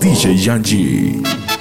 DJ Yanji.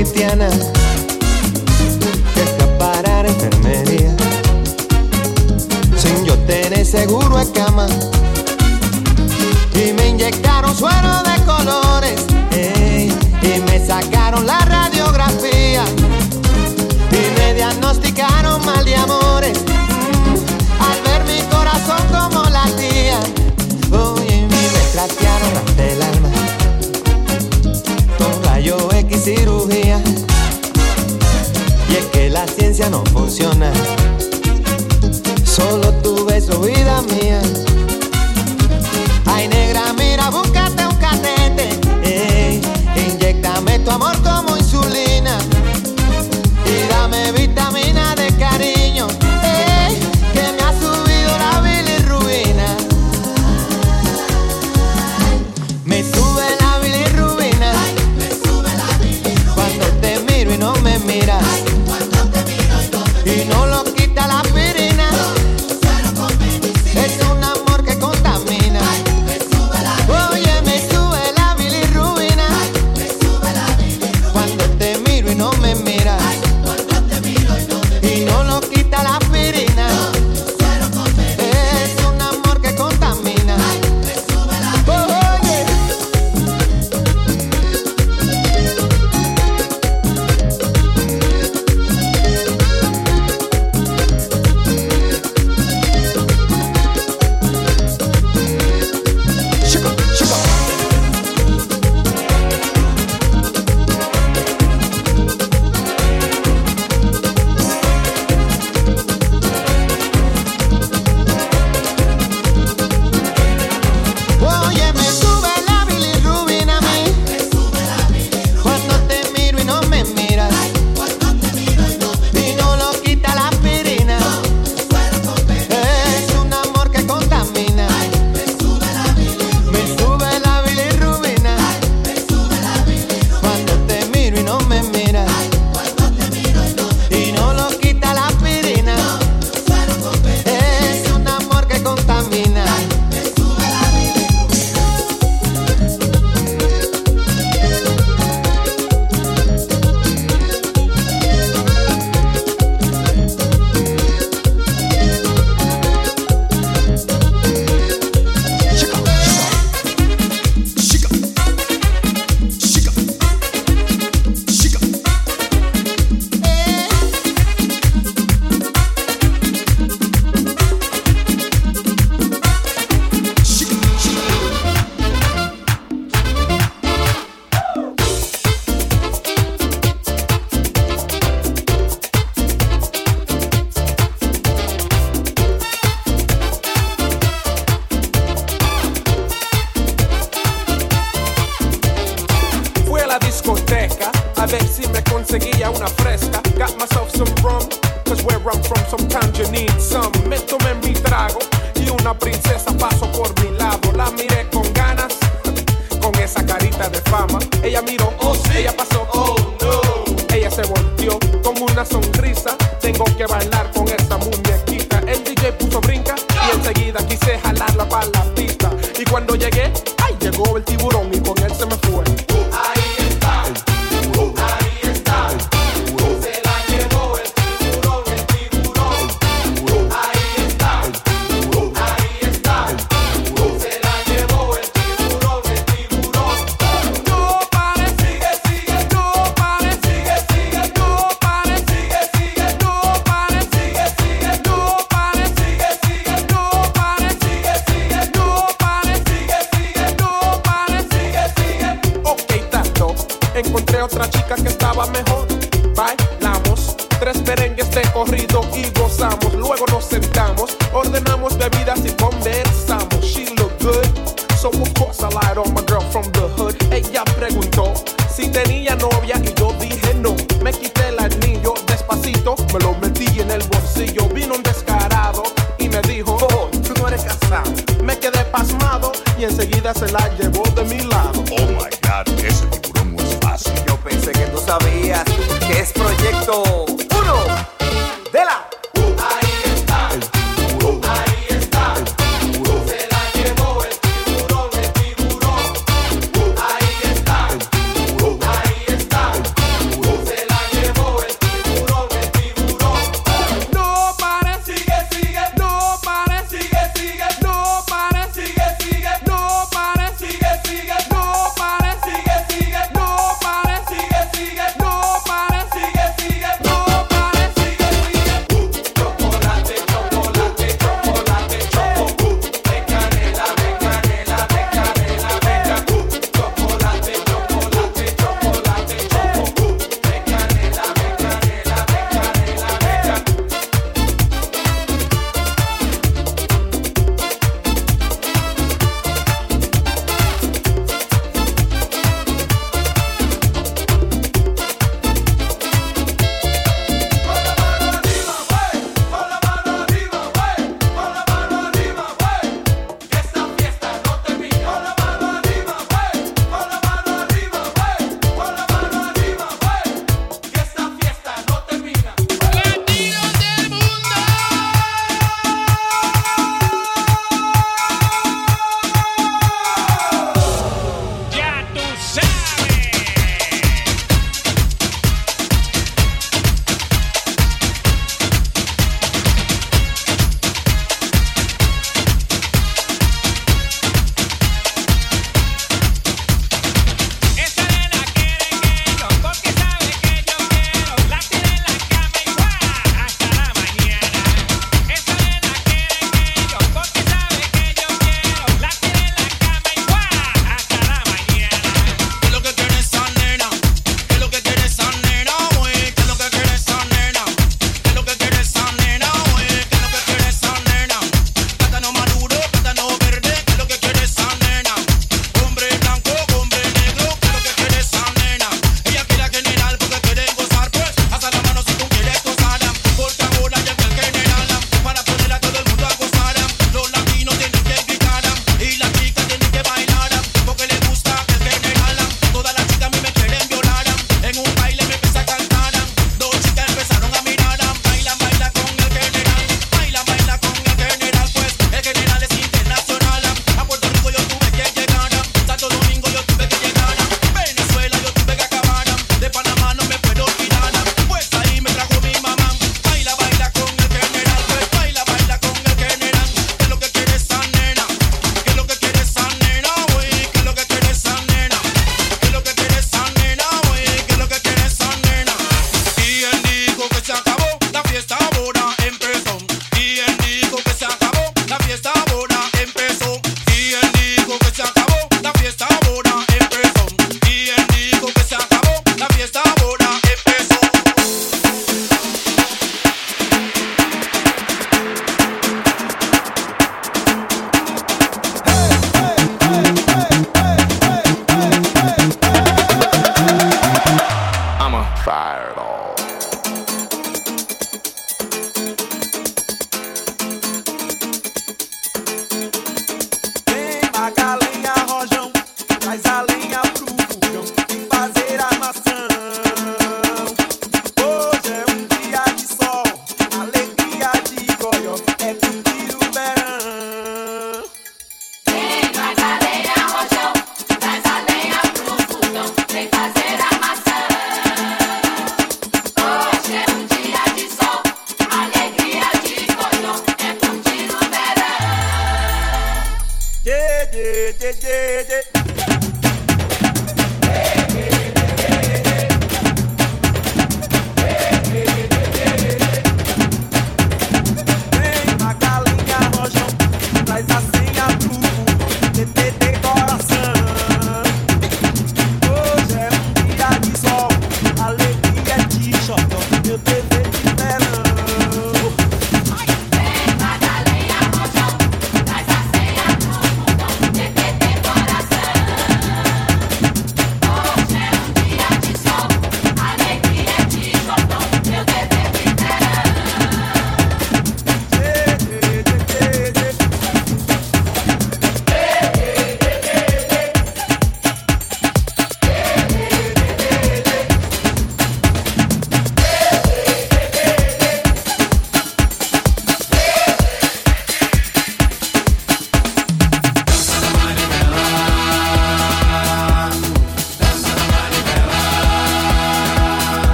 Cristiana.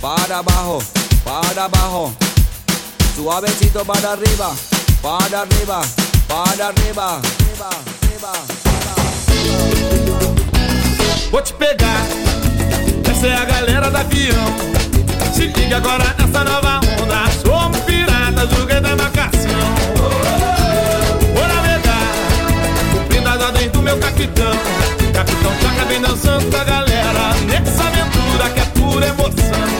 para abajo, para abajo. Suavecito para arriba, para arriba, para arriba. arriba, Vou te pegar, essa é a galera da avião. Se liga agora nessa nova onda. Somos piratas do rei da embarcação. Vou navegar, cumprindo as ordens do meu capitão. Capitão Chaca vem dançando com a galera. Nessa aventura que é pura emoção.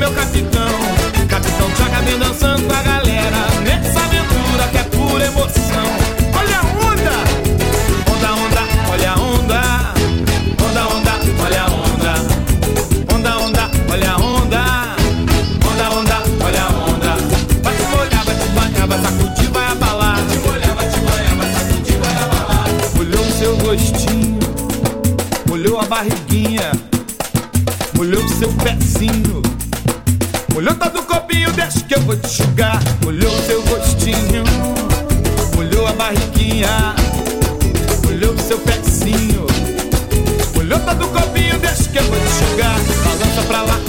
Meu capitão. Capitão Chaca vem dançando com a galera. Deixa que eu vou te enxugar. Molhou o seu rostinho, molhou a barriguinha, molhou o seu pezinho. Molhou todo o copinho, deixa que eu vou te enxugar. Balança pra lá,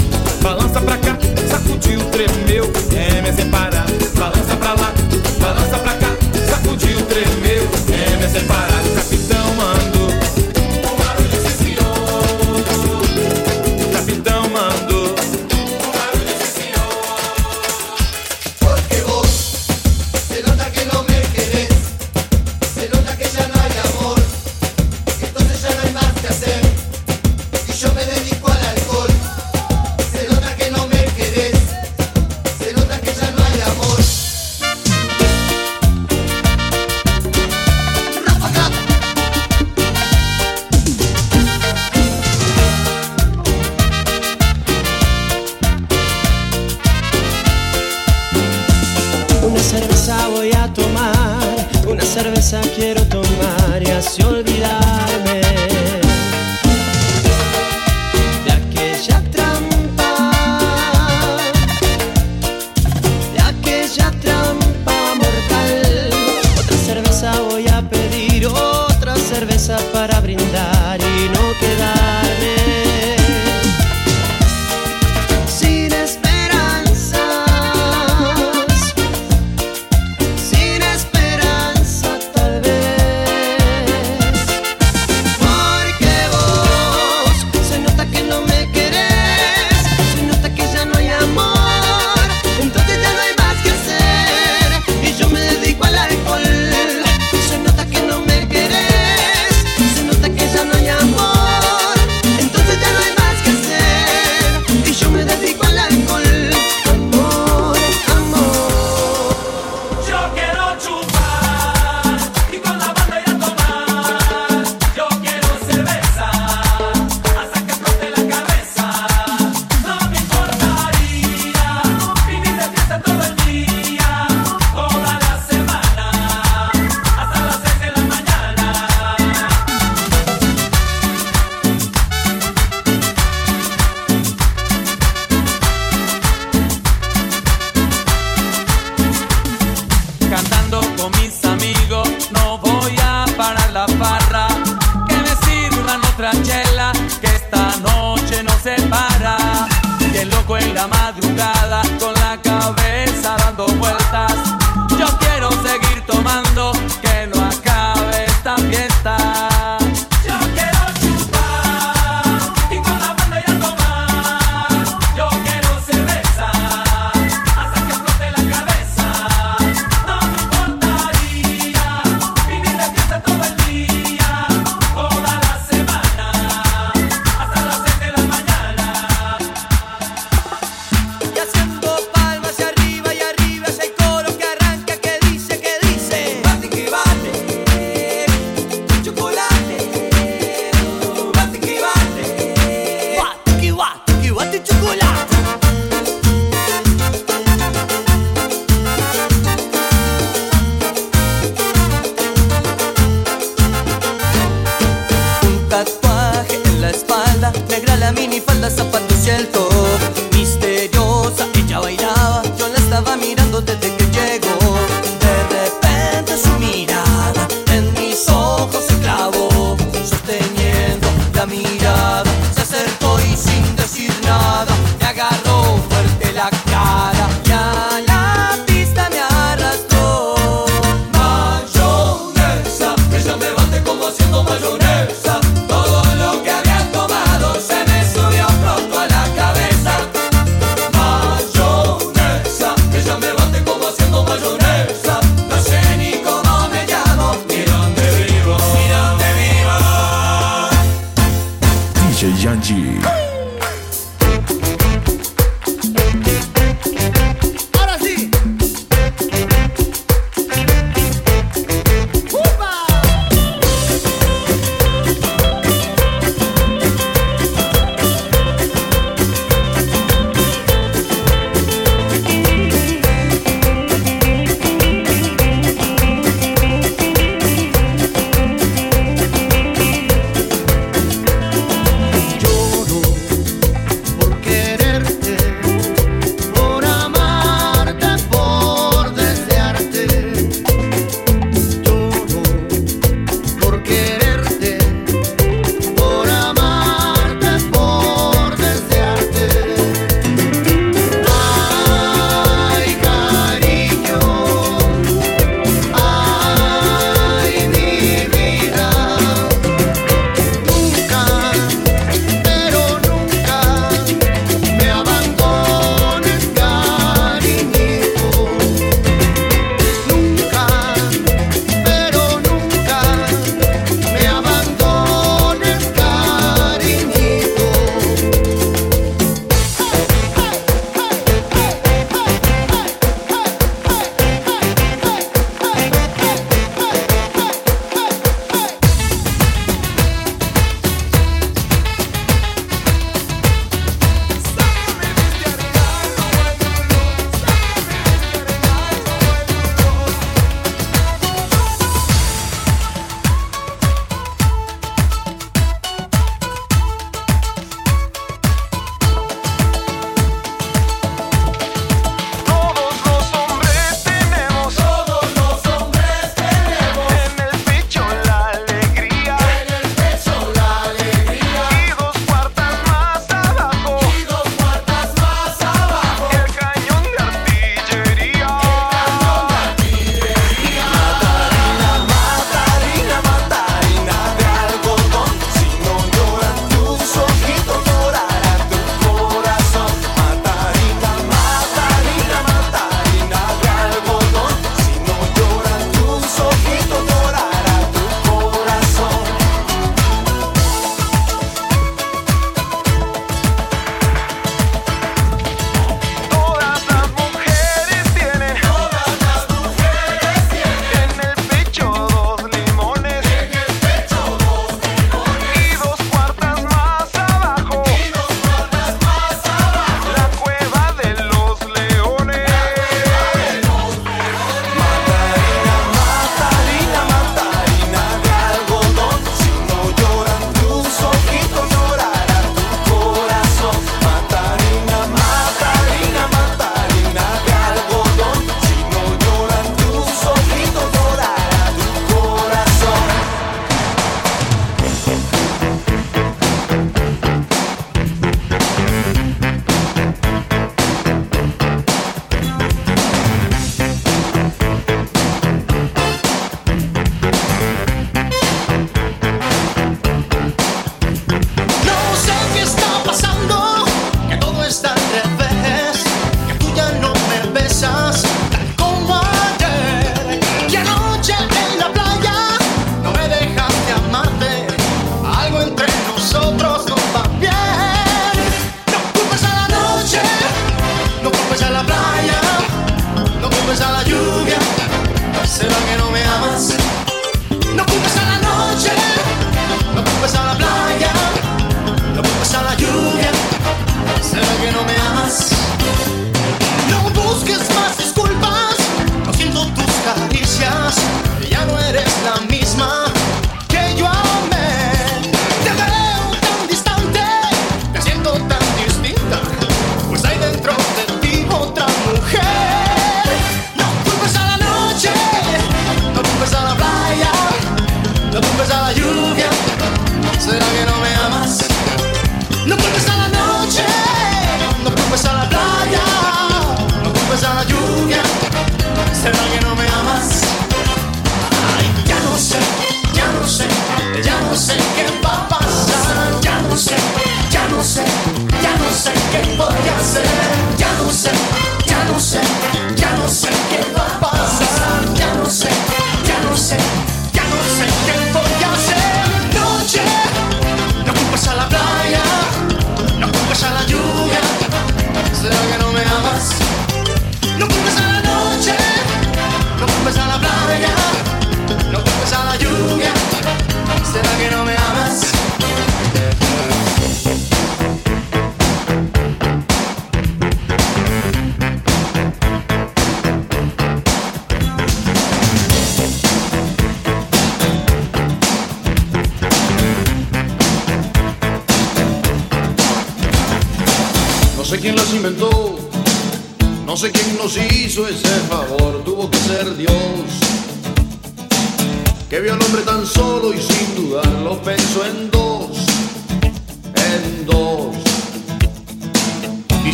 balança pra cá, sacudiu, tremeu, é me separar. Balança pra lá, balança pra cá, sacudiu, tremeu, é me separar.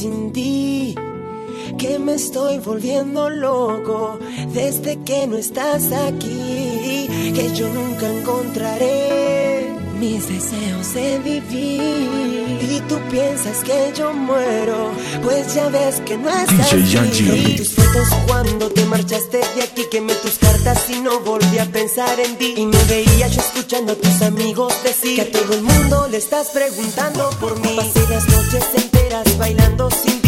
sin ti, que me estoy volviendo loco desde que no estás aquí, que yo nunca encontraré mis deseos de vivir. Y tú piensas que yo muero, pues ya ves que no es DJ así. Y tus fotos cuando te marchaste de aquí, que me tus si no volví a pensar en ti. Y me veía yo escuchando a tus amigos decir que a todo el mundo le estás preguntando por mí. Pasé las noches enteras bailando sin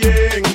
calle.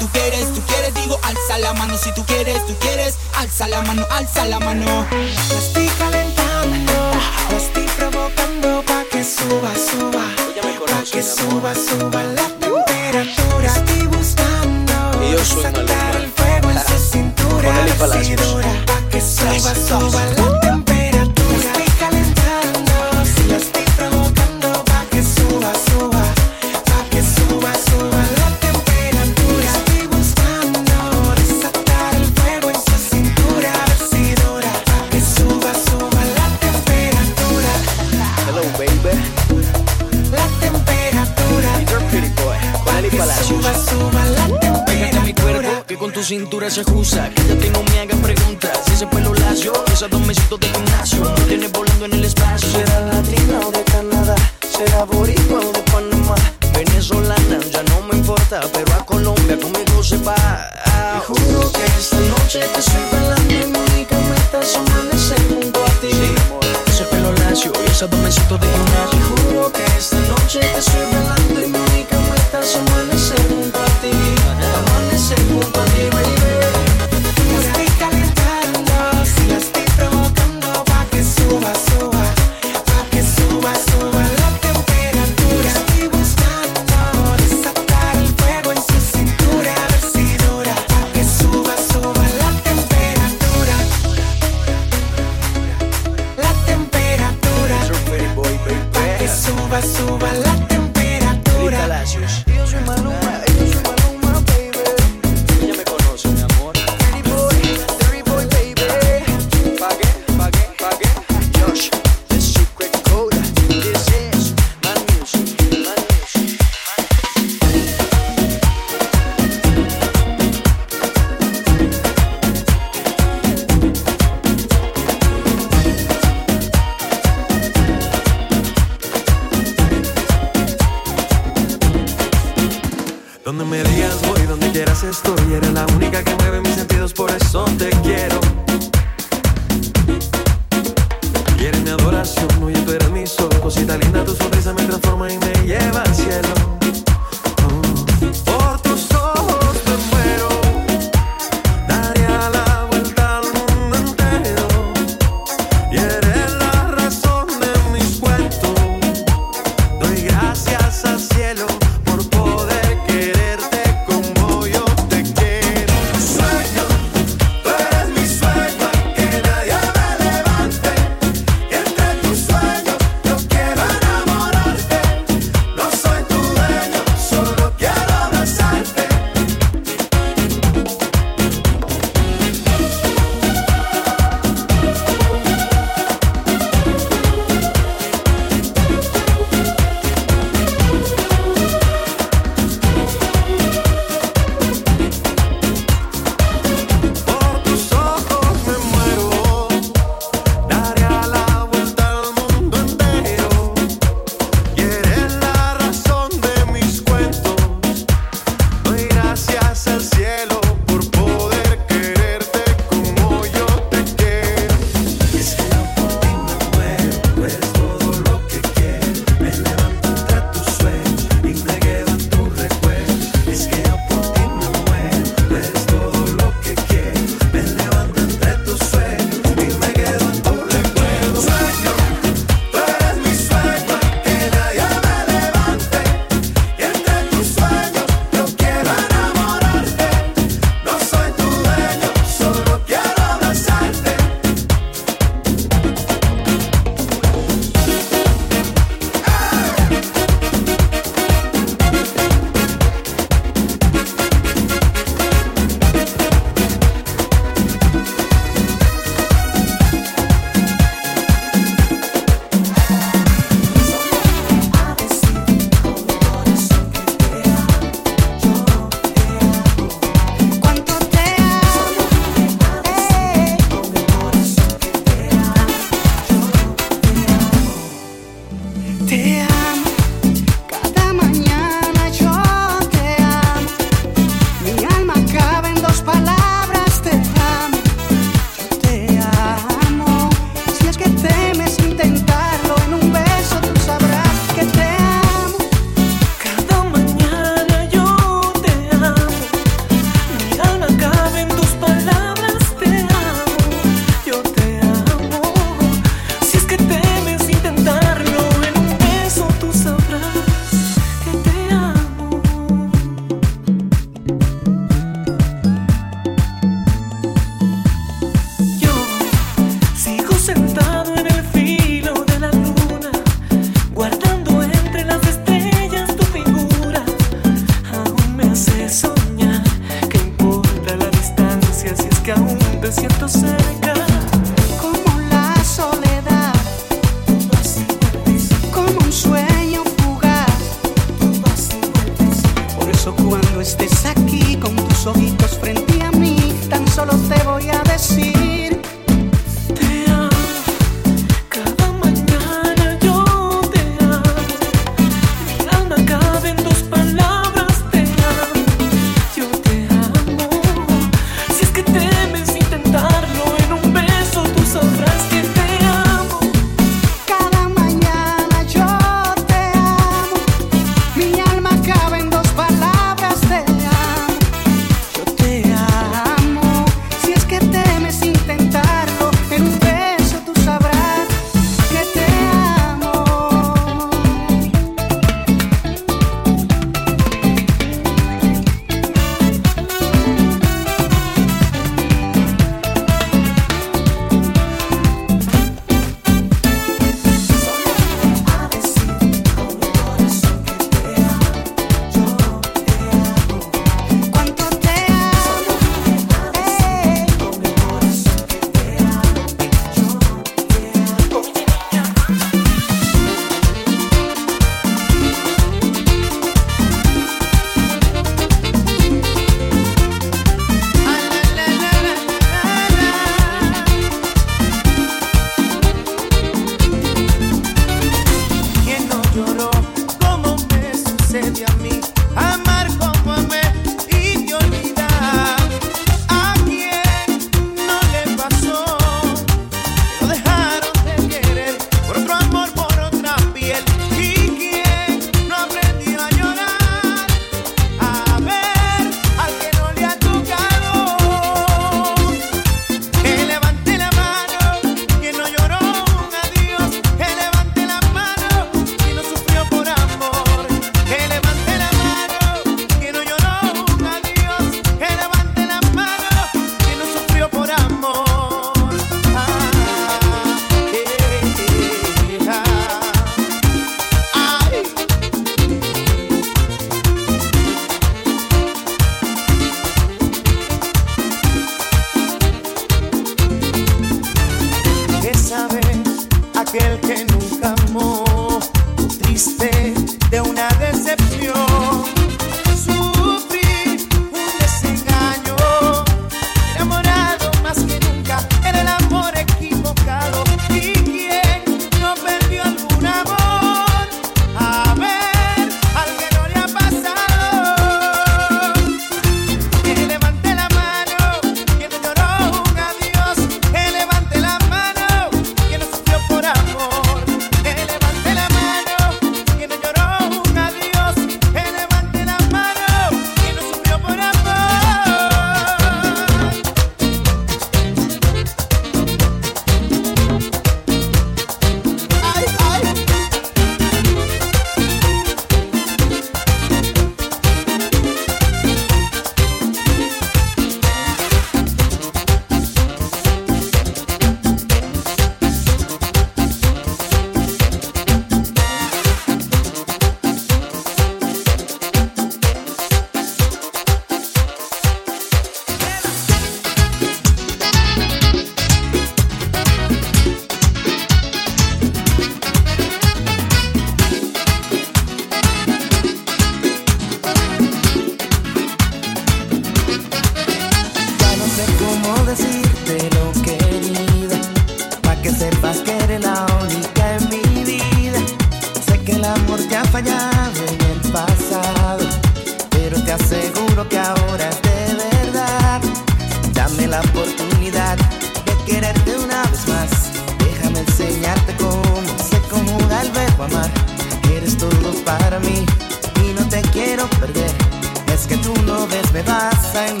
No ves, me vas a.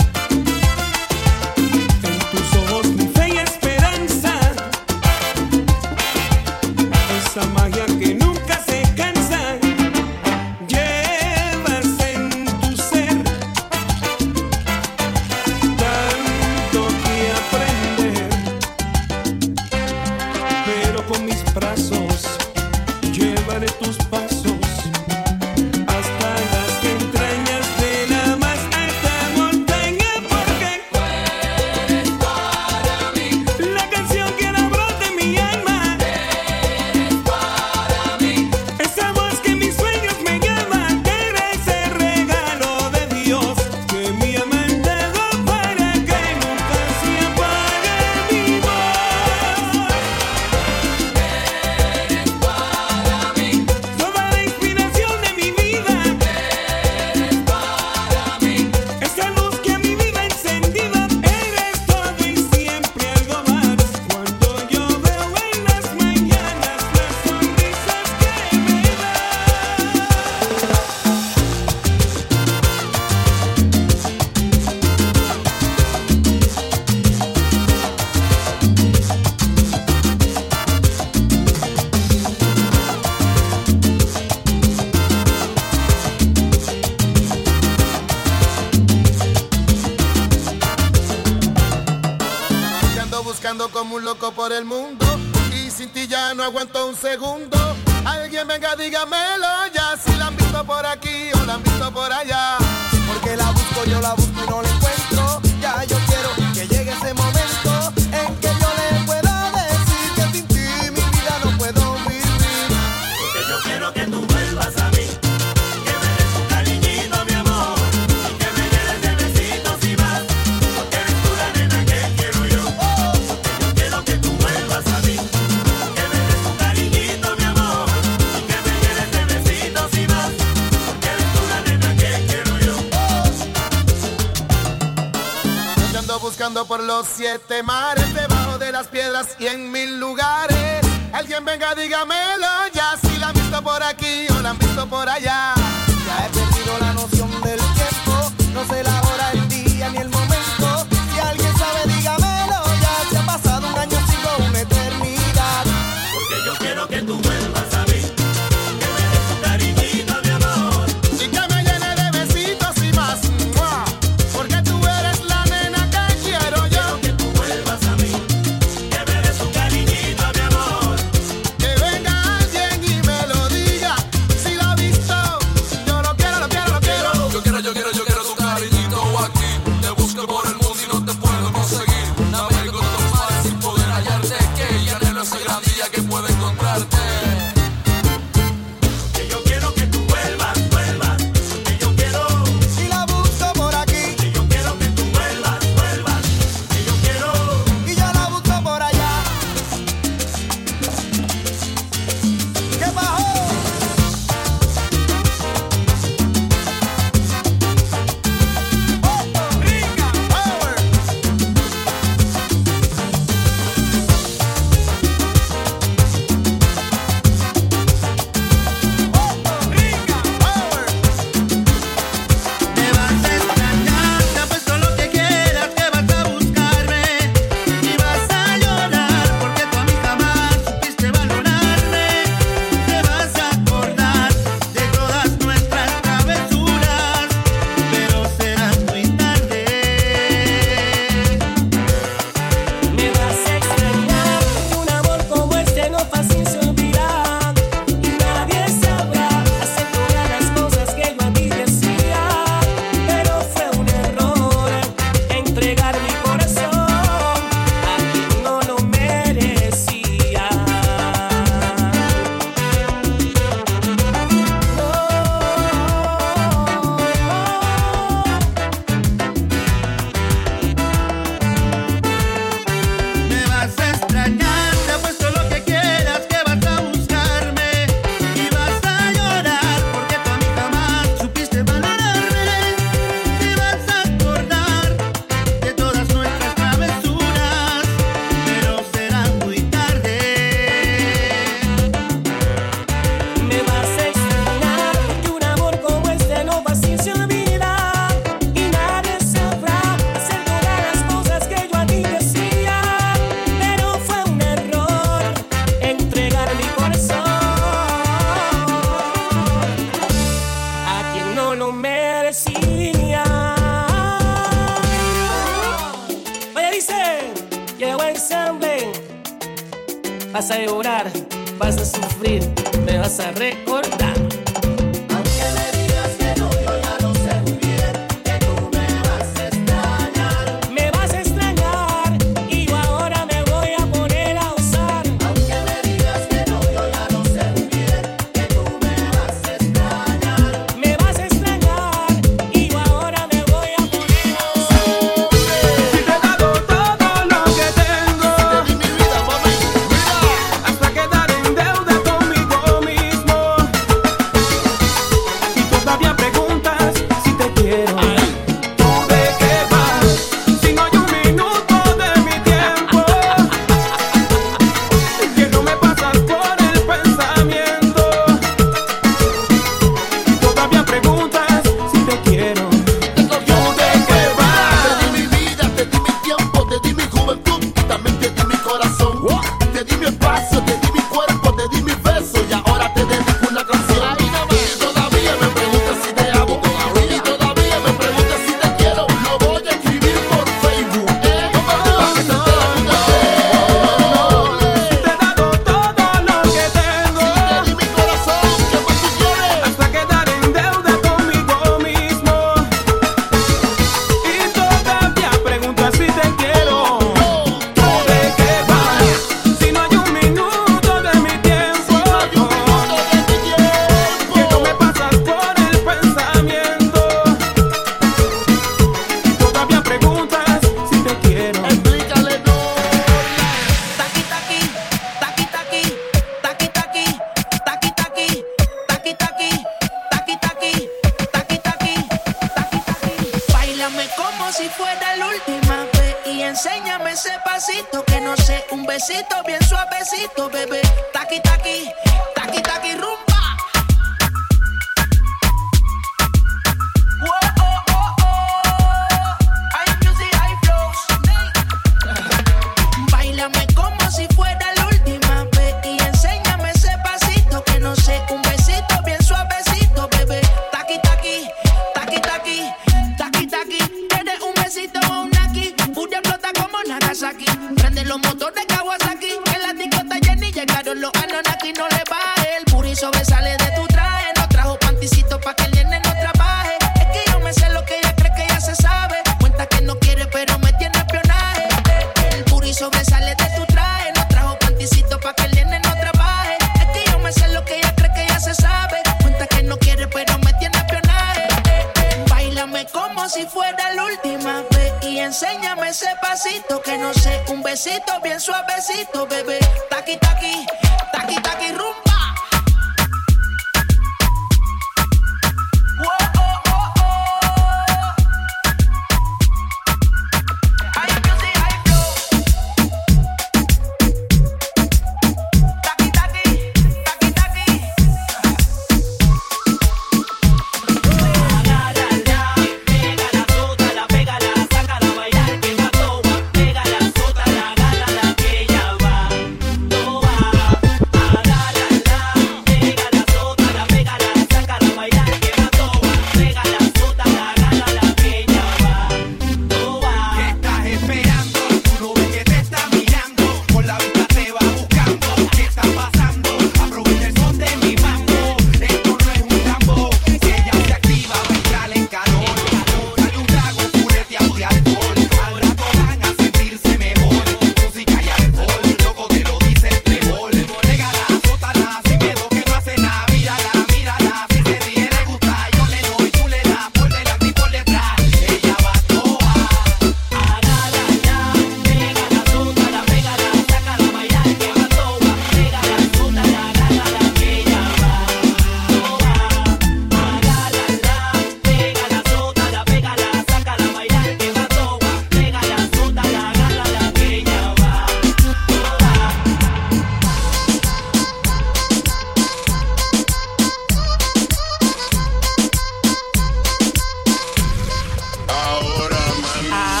Ahora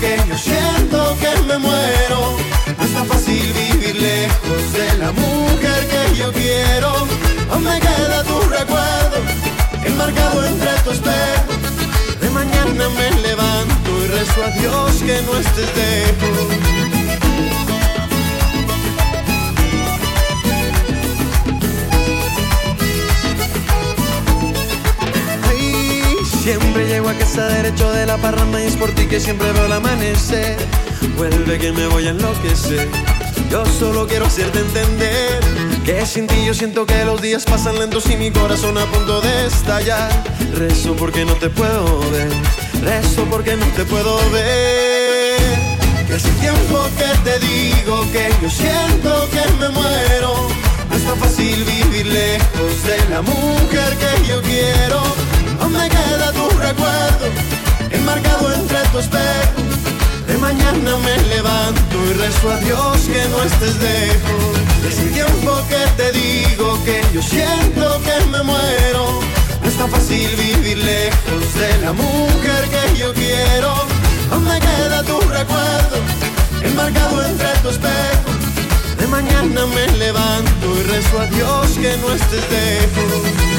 que yo siento que me muero. No está fácil vivir lejos de la mujer que yo quiero. Aún me queda tu recuerdo, enmarcado entre tus dedos. De mañana me levanto y rezo a Dios que no estés lejos. Siempre llego a casa derecho de la parranda y es por ti que siempre veo el amanecer. Vuelve que me voy a enloquecer. Yo solo quiero hacerte entender que sin ti yo siento que los días pasan lentos y mi corazón a punto de estallar. Rezo porque no te puedo ver, rezo porque no te puedo ver. Que hace tiempo que te digo que yo siento que me muero. No es tan fácil vivir lejos de la mujer que yo quiero. ¿Dónde queda tu recuerdo? Enmarcado entre tu espejo. De mañana me levanto y rezo a Dios que no estés lejos. Hace tiempo que te digo que yo siento que me muero. No es tan fácil vivir lejos de la mujer que yo quiero. ¿Dónde queda tu recuerdo? Enmarcado entre tu espejo. De mañana me levanto y rezo a Dios que no estés lejos.